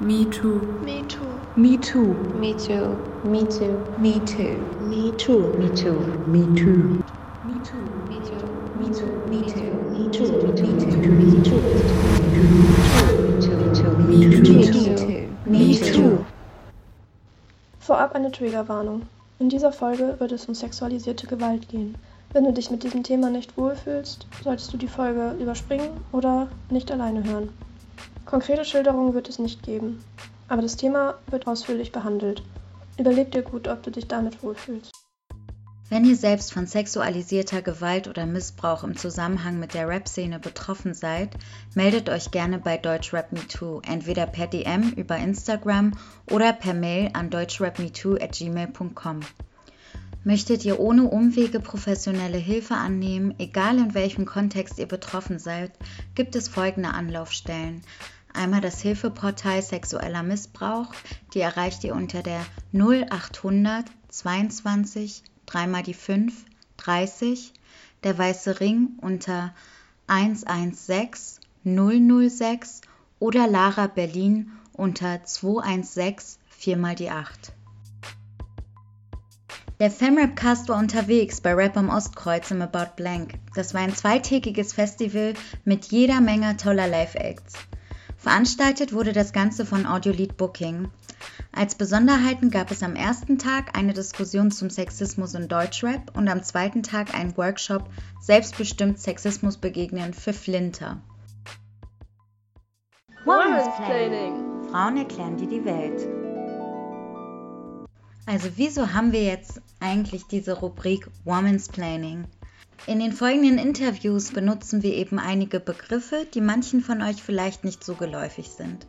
Me too. Me too. Me too. Me too. Me too. Me too. Me too. Me too. Me too. Me too. Me too. Me too. Me too. Me too. Me too. Me too. Me too. Me too. Me too. Vorab eine Triggerwarnung. In dieser Folge wird es um sexualisierte Gewalt gehen. Wenn du dich mit diesem Thema nicht wohlfühlst, solltest du die Folge überspringen oder nicht alleine hören. Konkrete Schilderungen wird es nicht geben, aber das Thema wird ausführlich behandelt. Überleg dir gut, ob du dich damit wohlfühlst. Wenn ihr selbst von sexualisierter Gewalt oder Missbrauch im Zusammenhang mit der Rap-Szene betroffen seid, meldet euch gerne bei Deutschrap Me Too, entweder per DM über Instagram oder per Mail an deutschrapmetoo@gmail.com. Möchtet ihr ohne Umwege professionelle Hilfe annehmen, egal in welchem Kontext ihr betroffen seid, gibt es folgende Anlaufstellen. Einmal das Hilfeportal Sexueller Missbrauch, die erreicht ihr unter der 0800 22 3 mal die 5 30, der Weiße Ring unter 116 006 oder Lara Berlin unter 216 4 mal die 8. Der Femrapcast war unterwegs bei Rap am Ostkreuz im About Blank. Das war ein zweitägiges Festival mit jeder Menge toller Live-Acts. Veranstaltet wurde das Ganze von Audiolied Booking. Als Besonderheiten gab es am ersten Tag eine Diskussion zum Sexismus in Deutschrap und am zweiten Tag einen Workshop Selbstbestimmt Sexismus begegnen für Flinter. Womansplaining. Frauen erklären dir die Welt. Also wieso haben wir jetzt eigentlich diese Rubrik Womansplaining? In den folgenden Interviews benutzen wir eben einige Begriffe, die manchen von euch vielleicht nicht so geläufig sind.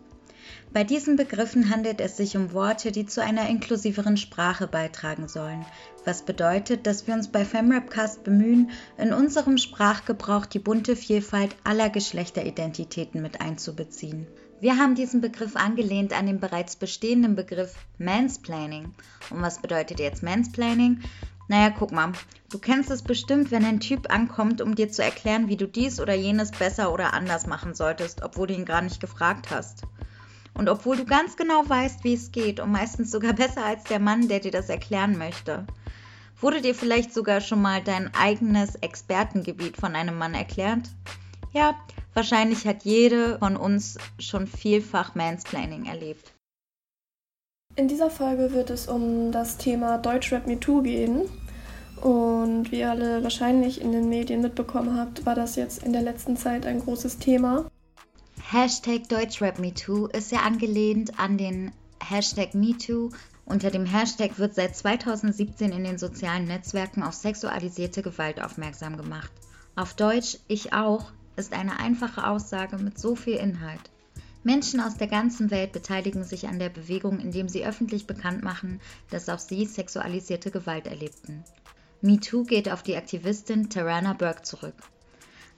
Bei diesen Begriffen handelt es sich um Worte, die zu einer inklusiveren Sprache beitragen sollen, was bedeutet, dass wir uns bei Femrapcast bemühen, in unserem Sprachgebrauch die bunte Vielfalt aller Geschlechteridentitäten mit einzubeziehen. Wir haben diesen Begriff angelehnt an den bereits bestehenden Begriff Mansplaining. Und was bedeutet jetzt Mansplaining? Naja, guck mal, du kennst es bestimmt, wenn ein Typ ankommt, um dir zu erklären, wie du dies oder jenes besser oder anders machen solltest, obwohl du ihn gar nicht gefragt hast. Und obwohl du ganz genau weißt, wie es geht und meistens sogar besser als der Mann, der dir das erklären möchte. Wurde dir vielleicht sogar schon mal dein eigenes Expertengebiet von einem Mann erklärt? Ja, wahrscheinlich hat jede von uns schon vielfach Mansplaining erlebt. In dieser Folge wird es um das Thema Deutschrap Me Too gehen. Und wie ihr alle wahrscheinlich in den Medien mitbekommen habt, war das jetzt in der letzten Zeit ein großes Thema. Hashtag DeutschrapMeToo ist ja angelehnt an den Hashtag MeToo. Unter dem Hashtag wird seit 2017 in den sozialen Netzwerken auf sexualisierte Gewalt aufmerksam gemacht. Auf Deutsch Ich auch ist eine einfache Aussage mit so viel Inhalt. Menschen aus der ganzen Welt beteiligen sich an der Bewegung, indem sie öffentlich bekannt machen, dass auch sie sexualisierte Gewalt erlebten. MeToo geht auf die Aktivistin Tarana Burke zurück.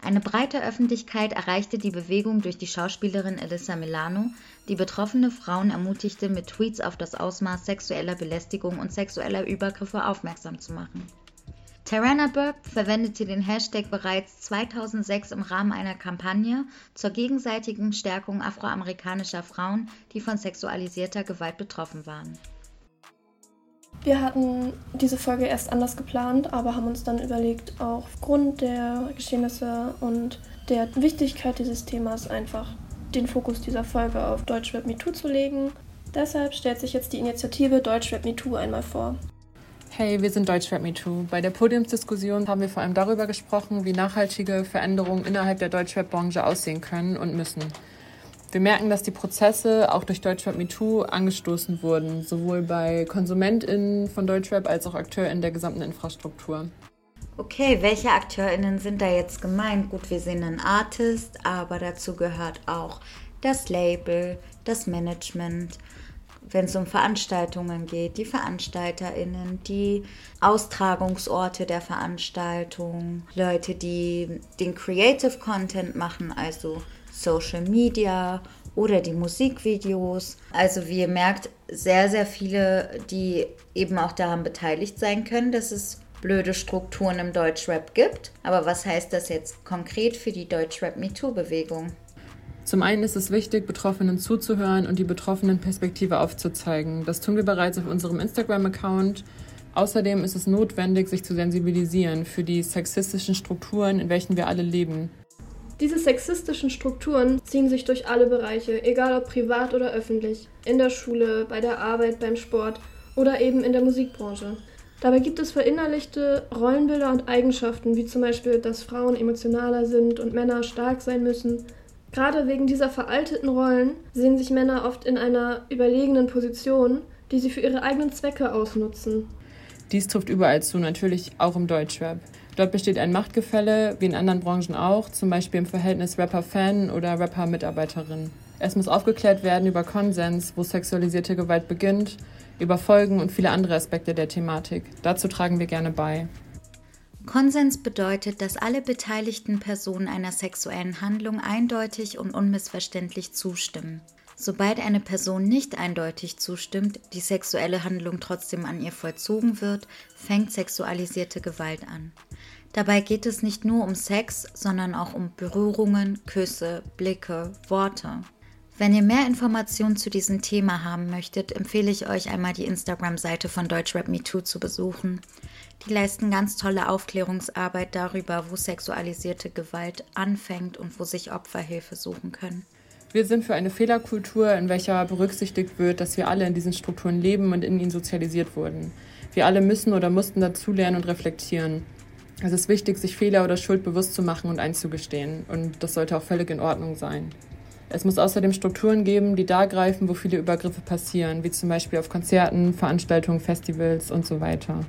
Eine breite Öffentlichkeit erreichte die Bewegung durch die Schauspielerin Alyssa Milano, die betroffene Frauen ermutigte, mit Tweets auf das Ausmaß sexueller Belästigung und sexueller Übergriffe aufmerksam zu machen. Tarana Burke verwendete den Hashtag bereits 2006 im Rahmen einer Kampagne zur gegenseitigen Stärkung afroamerikanischer Frauen, die von sexualisierter Gewalt betroffen waren. Wir hatten diese Folge erst anders geplant, aber haben uns dann überlegt, auch aufgrund der Geschehnisse und der Wichtigkeit dieses Themas einfach den Fokus dieser Folge auf Deutschrap MeToo zu legen. Deshalb stellt sich jetzt die Initiative Deutschrap MeToo einmal vor. Hey, wir sind Deutschrap MeToo. Bei der Podiumsdiskussion haben wir vor allem darüber gesprochen, wie nachhaltige Veränderungen innerhalb der Deutschrap-Branche aussehen können und müssen. Wir merken, dass die Prozesse auch durch Deutschrap MeToo angestoßen wurden, sowohl bei KonsumentInnen von Deutschrap als auch AkteurInnen der gesamten Infrastruktur. Okay, welche AkteurInnen sind da jetzt gemeint? Gut, wir sehen einen Artist, aber dazu gehört auch das Label, das Management, wenn es um Veranstaltungen geht, die VeranstalterInnen, die Austragungsorte der Veranstaltung, Leute, die den Creative Content machen, also Social Media oder die Musikvideos. Also wie ihr merkt, sehr, sehr viele, die eben auch daran beteiligt sein können, dass es blöde Strukturen im Deutschrap gibt. Aber was heißt das jetzt konkret für die Deutschrap MeToo-Bewegung? Zum einen ist es wichtig, Betroffenen zuzuhören und die betroffenen Perspektive aufzuzeigen. Das tun wir bereits auf unserem Instagram-Account. Außerdem ist es notwendig, sich zu sensibilisieren für die sexistischen Strukturen, in welchen wir alle leben. Diese sexistischen Strukturen ziehen sich durch alle Bereiche, egal ob privat oder öffentlich, in der Schule, bei der Arbeit, beim Sport oder eben in der Musikbranche. Dabei gibt es verinnerlichte Rollenbilder und Eigenschaften, wie zum Beispiel, dass Frauen emotionaler sind und Männer stark sein müssen. Gerade wegen dieser veralteten Rollen sehen sich Männer oft in einer überlegenen Position, die sie für ihre eigenen Zwecke ausnutzen. Dies trifft überall zu, natürlich auch im Deutschrap. Dort besteht ein Machtgefälle, wie in anderen Branchen auch, zum Beispiel im Verhältnis Rapper-Fan oder Rapper-Mitarbeiterin. Es muss aufgeklärt werden über Konsens, wo sexualisierte Gewalt beginnt, über Folgen und viele andere Aspekte der Thematik. Dazu tragen wir gerne bei. Konsens bedeutet, dass alle beteiligten Personen einer sexuellen Handlung eindeutig und unmissverständlich zustimmen. Sobald eine Person nicht eindeutig zustimmt, die sexuelle Handlung trotzdem an ihr vollzogen wird, fängt sexualisierte Gewalt an. Dabei geht es nicht nur um Sex, sondern auch um Berührungen, Küsse, Blicke, Worte. Wenn ihr mehr Informationen zu diesem Thema haben möchtet, empfehle ich euch einmal die Instagram-Seite von Deutschrap Me Too zu besuchen. Die leisten ganz tolle Aufklärungsarbeit darüber, wo sexualisierte Gewalt anfängt und wo sich Opfer Hilfe suchen können. Wir sind für eine Fehlerkultur, in welcher berücksichtigt wird, dass wir alle in diesen Strukturen leben und in ihnen sozialisiert wurden. Wir alle müssen oder mussten dazulernen und reflektieren. Es ist wichtig, sich Fehler oder Schuld bewusst zu machen und einzugestehen. Und das sollte auch völlig in Ordnung sein. Es muss außerdem Strukturen geben, die da greifen, wo viele Übergriffe passieren, wie zum Beispiel auf Konzerten, Veranstaltungen, Festivals und so weiter.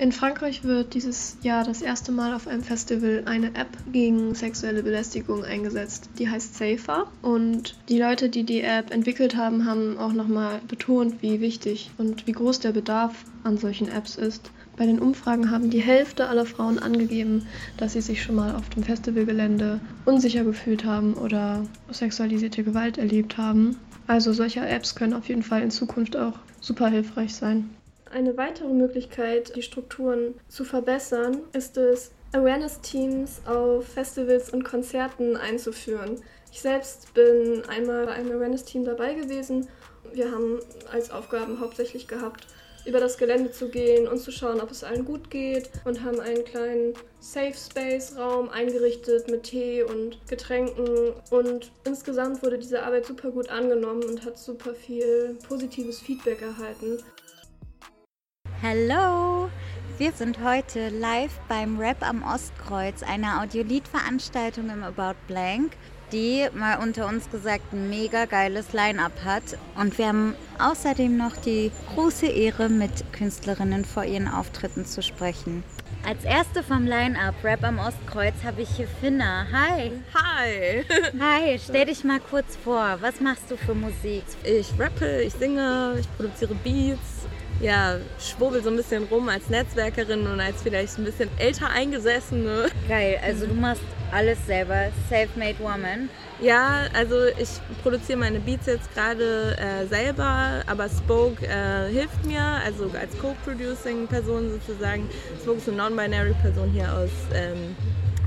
In Frankreich wird dieses Jahr das erste Mal auf einem Festival eine App gegen sexuelle Belästigung eingesetzt. Die heißt Safer und die Leute, die die App entwickelt haben, haben auch nochmal betont, wie wichtig und wie groß der Bedarf an solchen Apps ist. Bei den Umfragen haben die Hälfte aller Frauen angegeben, dass sie sich schon mal auf dem Festivalgelände unsicher gefühlt haben oder sexualisierte Gewalt erlebt haben. Also solche Apps können auf jeden Fall in Zukunft auch super hilfreich sein. Eine weitere Möglichkeit, die Strukturen zu verbessern, ist es, Awareness-Teams auf Festivals und Konzerten einzuführen. Ich selbst bin einmal bei einem Awareness-Team dabei gewesen. Wir haben als Aufgaben hauptsächlich gehabt, über das Gelände zu gehen und zu schauen, ob es allen gut geht und haben einen kleinen Safe Space Raum eingerichtet mit Tee und Getränken und insgesamt wurde diese Arbeit super gut angenommen und hat super viel positives Feedback erhalten. Hallo! Wir sind heute live beim Rap am Ostkreuz, einer Audiolied-Veranstaltung im About Blank, die mal unter uns gesagt ein mega geiles Line-up hat. Und wir haben außerdem noch die große Ehre, mit Künstlerinnen vor ihren Auftritten zu sprechen. Als erste vom Line-Up Rap am Ostkreuz habe ich hier Finna. Hi. Hi. Hi, stell dich mal kurz vor. Was machst du für Musik? Ich rappe, ich singe, ich produziere Beats, ja, schwurbel so ein bisschen rum als Netzwerkerin und als vielleicht ein bisschen älter eingesessene. Geil, also du machst alles selber, Self-Made Woman. Ja, also ich produziere meine Beats jetzt gerade äh, selber, aber Spoke äh, hilft mir, also als Co-Producing-Person sozusagen. Spoke ist eine Non-Binary-Person hier aus ähm,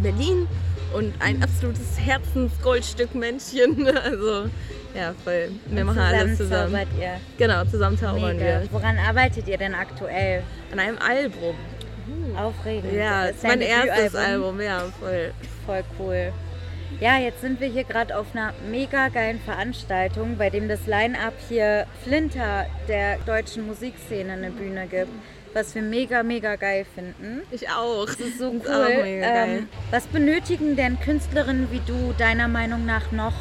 Berlin und ein absolutes Herzensgoldstück-Männchen. Also ja, voll. Wir Und machen alles zusammen. zaubert ihr. Genau, zusammen zaubern Mega. wir. Woran arbeitet ihr denn aktuell? An einem Album. Aufregend. Ja, Das ist mein erstes. Album, ja, voll. Voll cool. Ja, jetzt sind wir hier gerade auf einer mega geilen Veranstaltung, bei dem das Line-Up hier Flinter der deutschen Musikszene eine Bühne gibt. Was wir mega, mega geil finden. Ich auch. Das ist so cool. Ist. Ähm, was benötigen denn Künstlerinnen wie du deiner Meinung nach noch,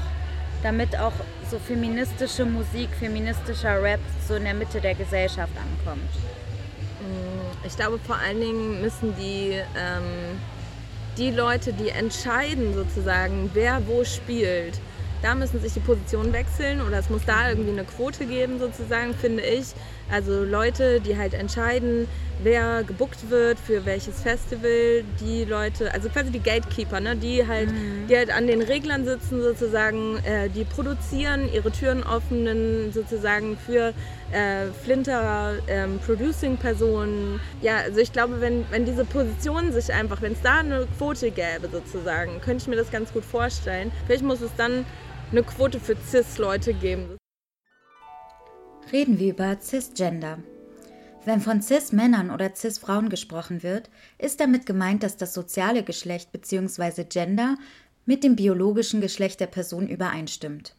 damit auch so feministische Musik, feministischer Rap so in der Mitte der Gesellschaft ankommt? Ich glaube, vor allen Dingen müssen die, ähm, die Leute, die entscheiden sozusagen, wer wo spielt, da müssen sich die Positionen wechseln oder es muss da irgendwie eine Quote geben sozusagen, finde ich. Also Leute, die halt entscheiden, wer gebuckt wird für welches Festival, die Leute, also quasi die Gatekeeper, ne, die halt, die halt an den Reglern sitzen sozusagen, äh, die produzieren, ihre Türen öffnen sozusagen für äh, Flinter, ähm, Producing-Personen. Ja, also ich glaube, wenn, wenn diese Positionen sich einfach, wenn es da eine Quote gäbe sozusagen, könnte ich mir das ganz gut vorstellen. Vielleicht muss es dann eine Quote für Cis-Leute geben. Reden wir über Cisgender. Wenn von Cis-Männern oder Cis-Frauen gesprochen wird, ist damit gemeint, dass das soziale Geschlecht bzw. Gender mit dem biologischen Geschlecht der Person übereinstimmt.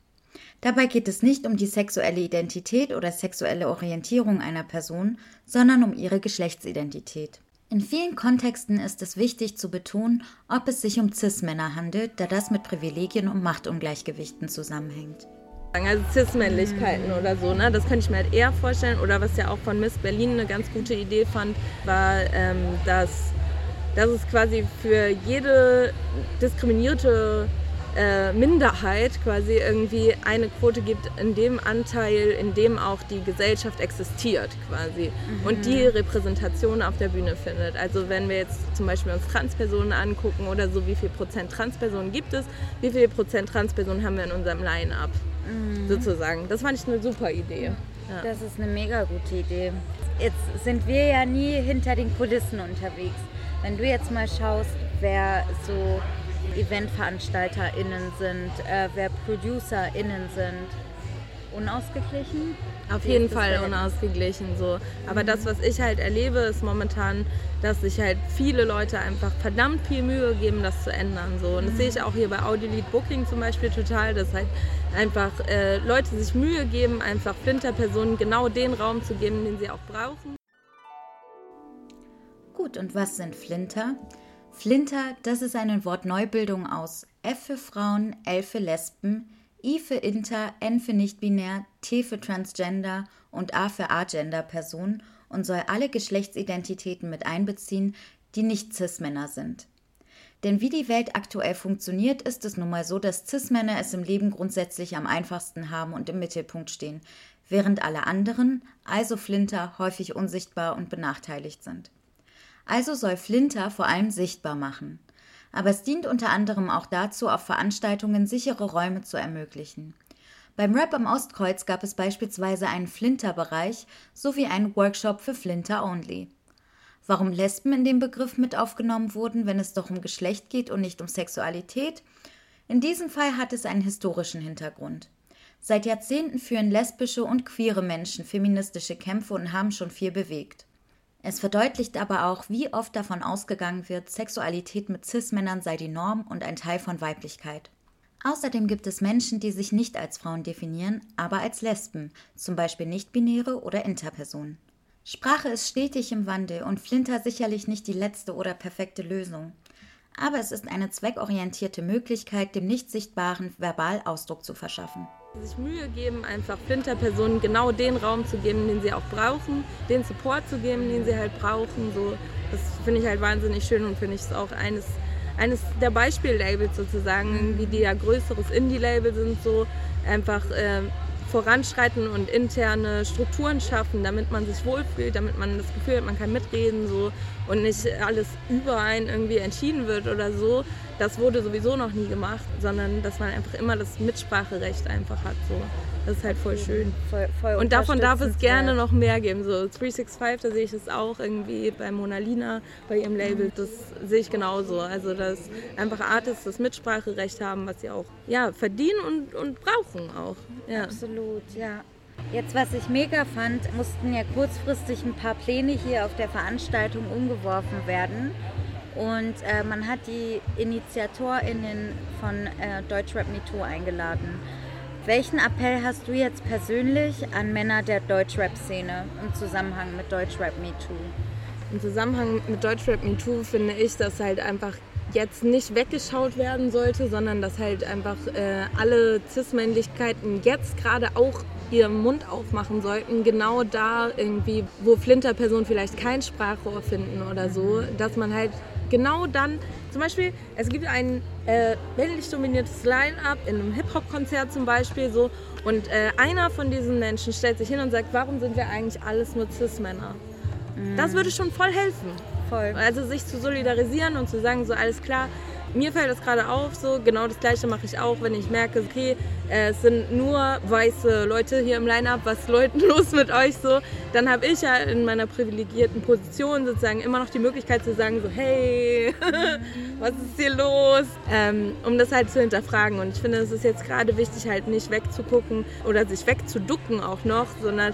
Dabei geht es nicht um die sexuelle Identität oder sexuelle Orientierung einer Person, sondern um ihre Geschlechtsidentität. In vielen Kontexten ist es wichtig zu betonen, ob es sich um Cis-Männer handelt, da das mit Privilegien und Machtungleichgewichten zusammenhängt. Also Cis-Männlichkeiten oder so, ne? das könnte ich mir halt eher vorstellen. Oder was ja auch von Miss Berlin eine ganz gute Idee fand, war, ähm, dass, dass es quasi für jede diskriminierte äh, Minderheit quasi irgendwie eine Quote gibt in dem Anteil, in dem auch die Gesellschaft existiert quasi mhm. und die Repräsentation auf der Bühne findet. Also wenn wir jetzt zum Beispiel uns Transpersonen angucken oder so, wie viel Prozent Transpersonen gibt es, wie viel Prozent Transpersonen haben wir in unserem Line-Up mhm. sozusagen. Das fand ich eine super Idee. Ja. Das ist eine mega gute Idee. Jetzt sind wir ja nie hinter den Kulissen unterwegs. Wenn du jetzt mal schaust, wer so EventveranstalterInnen sind, äh, wer ProducerInnen sind. Unausgeglichen? Auf jeden Fall unausgeglichen so. Aber mhm. das, was ich halt erlebe, ist momentan, dass sich halt viele Leute einfach verdammt viel Mühe geben, das zu ändern. So. Und das mhm. sehe ich auch hier bei Audiolied Booking zum Beispiel total, dass halt einfach äh, Leute sich Mühe geben, einfach Flinterpersonen genau den Raum zu geben, den sie auch brauchen. Gut, und was sind Flinter? Flinter, das ist eine Wortneubildung aus F für Frauen, L für Lesben, I für Inter, N für nicht-binär, T für Transgender und A für Agender-Personen und soll alle Geschlechtsidentitäten mit einbeziehen, die nicht Cis-Männer sind. Denn wie die Welt aktuell funktioniert, ist es nun mal so, dass Cis-Männer es im Leben grundsätzlich am einfachsten haben und im Mittelpunkt stehen, während alle anderen, also Flinter, häufig unsichtbar und benachteiligt sind. Also soll Flinter vor allem sichtbar machen. Aber es dient unter anderem auch dazu, auf Veranstaltungen sichere Räume zu ermöglichen. Beim Rap am Ostkreuz gab es beispielsweise einen Flinter-Bereich sowie einen Workshop für Flinter Only. Warum Lesben in den Begriff mit aufgenommen wurden, wenn es doch um Geschlecht geht und nicht um Sexualität? In diesem Fall hat es einen historischen Hintergrund. Seit Jahrzehnten führen lesbische und queere Menschen feministische Kämpfe und haben schon viel bewegt. Es verdeutlicht aber auch, wie oft davon ausgegangen wird, Sexualität mit Cis-Männern sei die Norm und ein Teil von Weiblichkeit. Außerdem gibt es Menschen, die sich nicht als Frauen definieren, aber als Lesben, zum Beispiel Nichtbinäre oder Interpersonen. Sprache ist stetig im Wandel und Flinter sicherlich nicht die letzte oder perfekte Lösung. Aber es ist eine zweckorientierte Möglichkeit, dem Nicht-Sichtbaren verbal Ausdruck zu verschaffen sich Mühe geben, einfach Flinterpersonen genau den Raum zu geben, den sie auch brauchen, den Support zu geben, den sie halt brauchen. So, das finde ich halt wahnsinnig schön und finde ich es auch eines, eines der Beispiellabels sozusagen, wie die ja größeres Indie-Label sind, so einfach äh, voranschreiten und interne Strukturen schaffen, damit man sich wohlfühlt, damit man das Gefühl hat, man kann mitreden so und nicht alles über einen irgendwie entschieden wird oder so. Das wurde sowieso noch nie gemacht, sondern dass man einfach immer das Mitspracherecht einfach hat. So. Das ist halt voll schön. Voll, voll und davon darf es gerne noch mehr geben. So 365, da sehe ich es auch irgendwie bei Mona Lina, bei ihrem Label, das sehe ich genauso. Also dass einfach Artists das Mitspracherecht haben, was sie auch ja, verdienen und, und brauchen auch. Ja. Absolut, ja. Jetzt, was ich mega fand, mussten ja kurzfristig ein paar Pläne hier auf der Veranstaltung umgeworfen werden. Und äh, man hat die InitiatorInnen von äh, Deutschrap MeToo eingeladen. Welchen Appell hast du jetzt persönlich an Männer der Deutschrap-Szene im Zusammenhang mit Deutschrap MeToo? Im Zusammenhang mit Deutschrap MeToo finde ich, dass halt einfach jetzt nicht weggeschaut werden sollte, sondern dass halt einfach äh, alle Cis-Männlichkeiten jetzt gerade auch ihren Mund aufmachen sollten, genau da irgendwie, wo Flinterpersonen vielleicht kein Sprachrohr finden oder so, dass man halt genau dann, zum Beispiel, es gibt ein äh, männlich dominiertes Line-up in einem Hip-Hop-Konzert zum Beispiel so und äh, einer von diesen Menschen stellt sich hin und sagt, warum sind wir eigentlich alles nur Cis-Männer? Mhm. Das würde schon voll helfen. Voll. Also sich zu solidarisieren und zu sagen, so alles klar, mir fällt das gerade auf, so genau das gleiche mache ich auch, wenn ich merke, okay, äh, es sind nur weiße Leute hier im Line-Up, was ist los mit euch so, dann habe ich ja in meiner privilegierten Position sozusagen immer noch die Möglichkeit zu sagen, so hey, was ist hier los, ähm, um das halt zu hinterfragen. Und ich finde, es ist jetzt gerade wichtig, halt nicht wegzugucken oder sich wegzuducken auch noch, sondern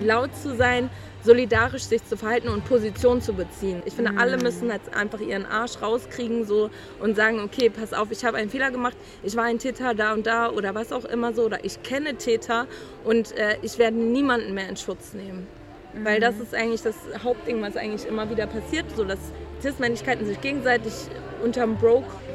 laut zu sein solidarisch sich zu verhalten und Position zu beziehen. Ich finde, alle müssen jetzt einfach ihren Arsch rauskriegen so und sagen, okay, pass auf, ich habe einen Fehler gemacht, ich war ein Täter da und da oder was auch immer so oder ich kenne Täter und äh, ich werde niemanden mehr in Schutz nehmen. Weil das ist eigentlich das Hauptding, was eigentlich immer wieder passiert, so dass Cis-Männlichkeiten sich gegenseitig unterm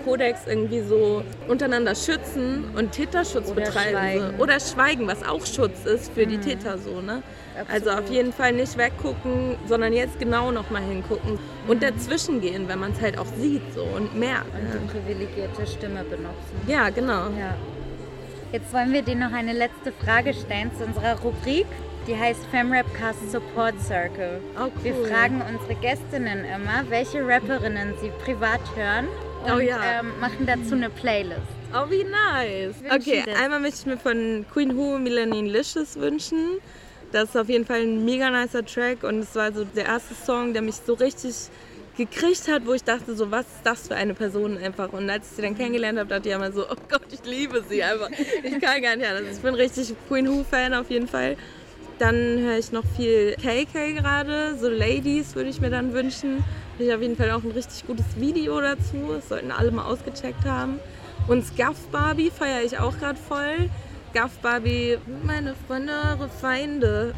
Broke-Kodex irgendwie so untereinander schützen und Täterschutz Oder betreiben. schweigen. Oder schweigen, was auch Schutz ist für die Täter so, ne? Also auf jeden Fall nicht weggucken, sondern jetzt genau nochmal hingucken und dazwischen gehen, wenn man es halt auch sieht so und merkt. Und die privilegierte Stimme benutzen. Ja, genau. Ja. Jetzt wollen wir dir noch eine letzte Frage stellen zu unserer Rubrik. Die heißt FemRap Cast Support Circle. Oh, Wir cool. fragen unsere Gästinnen immer, welche Rapperinnen sie privat hören und Oh ja. ähm, machen dazu eine Playlist. Oh, wie nice. Okay, einmal möchte ich mir von Queen Who Melanin Licious wünschen. Das ist auf jeden Fall ein mega nicer Track und es war so der erste Song, der mich so richtig gekriegt hat, wo ich dachte, so was ist das für eine Person einfach. Und als ich sie dann kennengelernt habe, dachte ich immer so, oh Gott, ich liebe sie einfach. Ich kann gar nicht anders. Ich bin richtig Queen Who Fan auf jeden Fall. Dann höre ich noch viel KK gerade, so Ladies würde ich mir dann wünschen. Habe ich auf jeden Fall auch ein richtig gutes Video dazu. Das sollten alle mal ausgecheckt haben. Und Scuff Barbie feiere ich auch gerade voll. Scuff Barbie, meine Freunde, eure Feinde.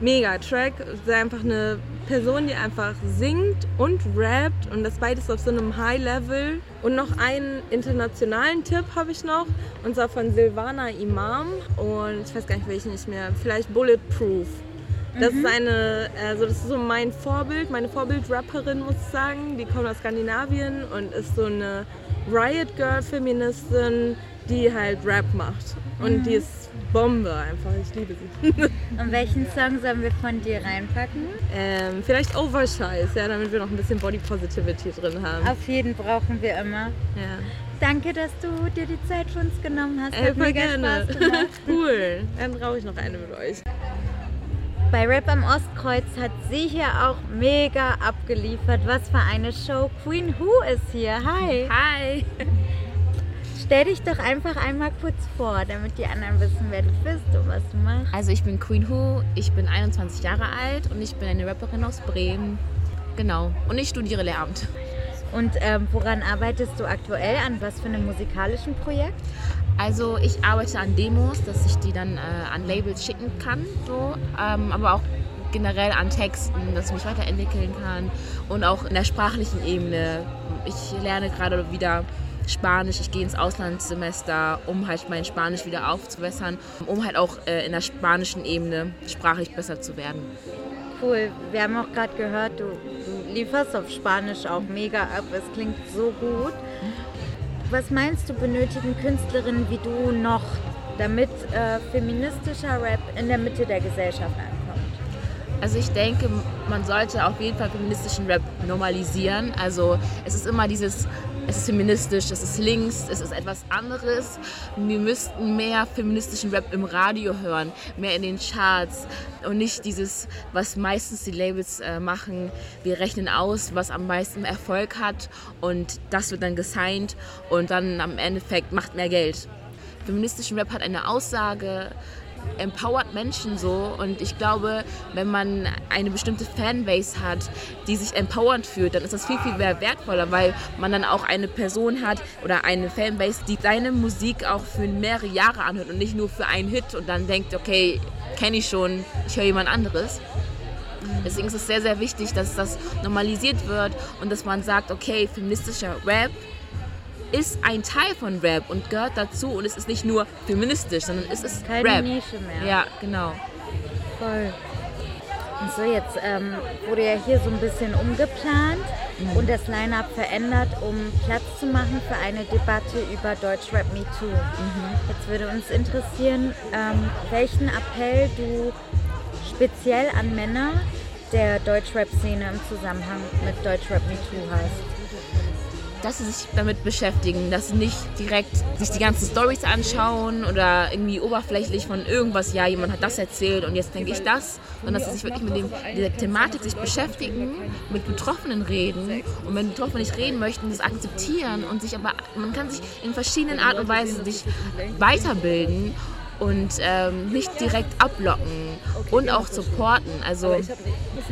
Mega Track. Ist einfach eine Person, die einfach singt und rappt und das beides auf so einem High Level. Und noch einen internationalen Tipp habe ich noch und zwar von Silvana Imam und ich weiß gar nicht welchen nicht mehr. Vielleicht Bulletproof. Das ist eine, also das ist so mein Vorbild, meine Vorbild-Rapperin muss ich sagen. Die kommt aus Skandinavien und ist so eine Riot Girl Feministin, die halt Rap macht. Und die ist Bombe einfach. Ich liebe sie. Und welchen Song sollen wir von dir reinpacken? ähm, vielleicht Overscheiß, ja, damit wir noch ein bisschen Body Positivity drin haben. Auf jeden brauchen wir immer. Ja. Danke, dass du dir die Zeit für uns genommen hast. Äh, Hat mega gerne. Spaß gemacht. cool. Dann brauche ich noch eine mit euch. Bei Rap am Ostkreuz hat sie hier auch mega abgeliefert. Was für eine Show. Queen Who ist hier. Hi. Hi. Stell dich doch einfach einmal kurz vor, damit die anderen wissen, wer du bist und was du machst. Also ich bin Queen Who, ich bin 21 Jahre alt und ich bin eine Rapperin aus Bremen. Genau. Und ich studiere Lehramt. Und ähm, woran arbeitest du aktuell? An was für einem musikalischen Projekt? Also ich arbeite an Demos, dass ich die dann äh, an Labels schicken kann, so, ähm, aber auch generell an Texten, dass ich mich weiterentwickeln kann und auch in der sprachlichen Ebene. Ich lerne gerade wieder Spanisch, ich gehe ins Auslandssemester, um halt mein Spanisch wieder aufzubessern, um halt auch äh, in der spanischen Ebene sprachlich besser zu werden. Cool. Wir haben auch gerade gehört, du, du lieferst auf Spanisch auch mega ab. Es klingt so gut. Was meinst du, benötigen Künstlerinnen wie du noch, damit äh, feministischer Rap in der Mitte der Gesellschaft ankommt? Also ich denke, man sollte auf jeden Fall feministischen Rap normalisieren. Also es ist immer dieses, es ist feministisch, es ist links, es ist etwas anderes. Wir müssten mehr feministischen Rap im Radio hören, mehr in den Charts und nicht dieses, was meistens die Labels äh, machen. Wir rechnen aus, was am meisten Erfolg hat und das wird dann gesigned und dann am Endeffekt macht mehr Geld. Feministischen Rap hat eine Aussage, empowert Menschen so und ich glaube, wenn man eine bestimmte Fanbase hat, die sich empowernd fühlt, dann ist das viel, viel mehr wertvoller, weil man dann auch eine Person hat oder eine Fanbase, die seine Musik auch für mehrere Jahre anhört und nicht nur für einen Hit und dann denkt, okay, kenne ich schon, ich höre jemand anderes. Deswegen ist es sehr, sehr wichtig, dass das normalisiert wird und dass man sagt, okay, feministischer Rap ist ein Teil von Rap und gehört dazu und es ist nicht nur feministisch, sondern es ist Keine Rap. Nische mehr. Ja, genau. Voll. Und so, jetzt ähm, wurde ja hier so ein bisschen umgeplant und das Line-Up verändert, um Platz zu machen für eine Debatte über Deutschrap Me Too. Jetzt würde uns interessieren, ähm, welchen Appell du speziell an Männer der Deutschrap-Szene im Zusammenhang mit Deutschrap Me Too hast. Dass sie sich damit beschäftigen, dass sie nicht direkt sich die ganzen Stories anschauen oder irgendwie oberflächlich von irgendwas, ja, jemand hat das erzählt und jetzt denke ich das, sondern dass sie sich wirklich mit dem, dieser Thematik sich beschäftigen, mit Betroffenen reden und wenn Betroffene nicht reden möchten, das akzeptieren und sich aber, man kann sich in verschiedenen Art und Weise sich weiterbilden und ähm, nicht direkt ablocken und auch supporten. Also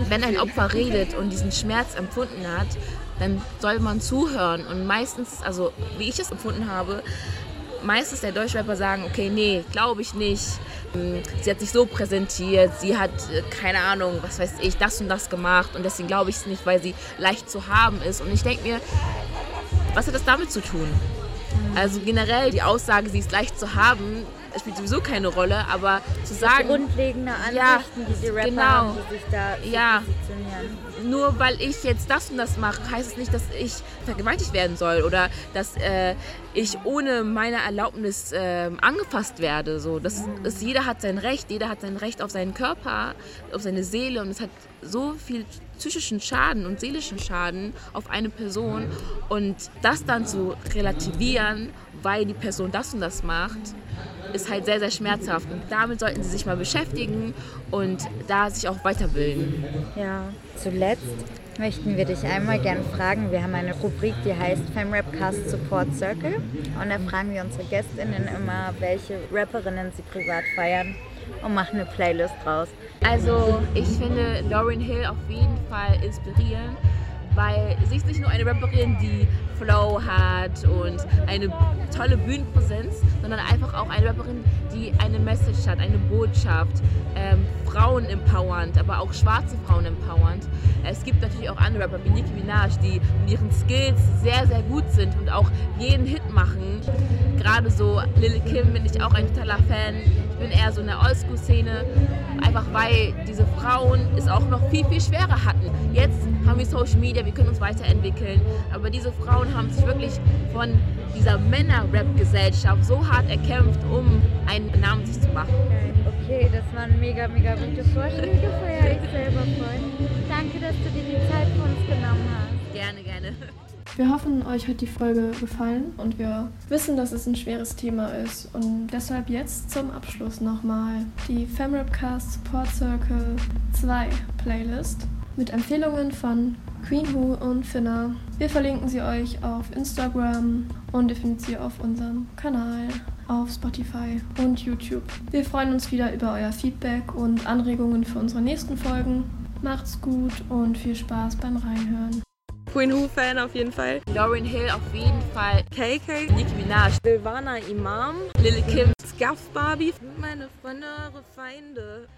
wenn ein Opfer redet und diesen Schmerz empfunden hat, dann soll man zuhören. Und meistens, also wie ich es empfunden habe, meistens der Deutschrapper sagen, okay, nee, glaube ich nicht. Sie hat sich so präsentiert, sie hat, äh, keine Ahnung, was weiß ich, das und das gemacht und deswegen glaube ich es nicht, weil sie leicht zu haben ist. Und ich denke mir, was hat das damit zu tun? Also generell die Aussage, sie ist leicht zu haben, spielt sowieso keine Rolle, aber zu sagen. Grundlegende Ansichten, Ja, die die Rapper genau. haben, die sich da Ja. positionieren. Nur weil ich jetzt das und das mache, heißt es nicht, dass ich vergewaltigt werden soll oder dass äh, ich ohne meine Erlaubnis ähm, angefasst werde. So, das ist, jeder hat sein Recht, jeder hat sein Recht auf seinen Körper, auf seine Seele und es hat so viel psychischen Schaden und seelischen Schaden auf eine Person und das dann zu relativieren, weil die Person das und das macht, ist halt sehr, sehr schmerzhaft. Und damit sollten sie sich mal beschäftigen und da sich auch weiterbilden. Ja, zuletzt möchten wir dich einmal gerne fragen. Wir haben eine Rubrik, die heißt FemRapcast Support Circle. Und da fragen wir unsere GästInnen immer, welche Rapperinnen sie privat feiern und machen eine Playlist draus. Also ich finde Lauryn Hill auf jeden Fall inspirierend, weil sie ist nicht nur eine Rapperin, die Flow hat und eine tolle Bühnenpräsenz, sondern einfach auch eine Rapperin, die eine Message hat, eine Botschaft, ähm, Frauen empowernd, aber auch schwarze Frauen empowernd. Es gibt natürlich auch andere Rapper wie Nicki Minaj, die mit ihren Skills sehr, sehr gut sind und auch jeden Hit machen. Gerade so Lil Kim bin ich auch ein totaler Fan. Ich bin eher so in der Oldschool-Szene, einfach weil diese Frauen es auch noch viel, viel schwerer hatten. Jetzt haben wir Social Media, wir können uns weiterentwickeln, aber diese Frauen haben sich wirklich von dieser Männer-Rap-Gesellschaft so hart erkämpft, um einen Namen sich zu machen. Okay, das waren mega, mega gute Vorschläge. Feier ich selber voll. Danke, dass du dir die Zeit für uns genommen hast. Gerne, gerne. Wir hoffen, euch hat die Folge gefallen und wir wissen, dass es ein schweres Thema ist. Und deshalb jetzt zum Abschluss nochmal die FemRapcast Support Circle 2 Playlist mit Empfehlungen von Queen Who und Finna. Wir verlinken sie euch auf Instagram und ihr findet sie auf unserem Kanal auf Spotify und YouTube. Wir freuen uns wieder über euer Feedback und Anregungen für unsere nächsten Folgen. Macht's gut und viel Spaß beim Reinhören. Queen Who-Fan auf jeden Fall. Lauryn Hill auf jeden Fall. KK, Nicki Minaj, Silvana Imam, Lil Kim. Scuff Barbie. Meine Freunde, eure Feinde.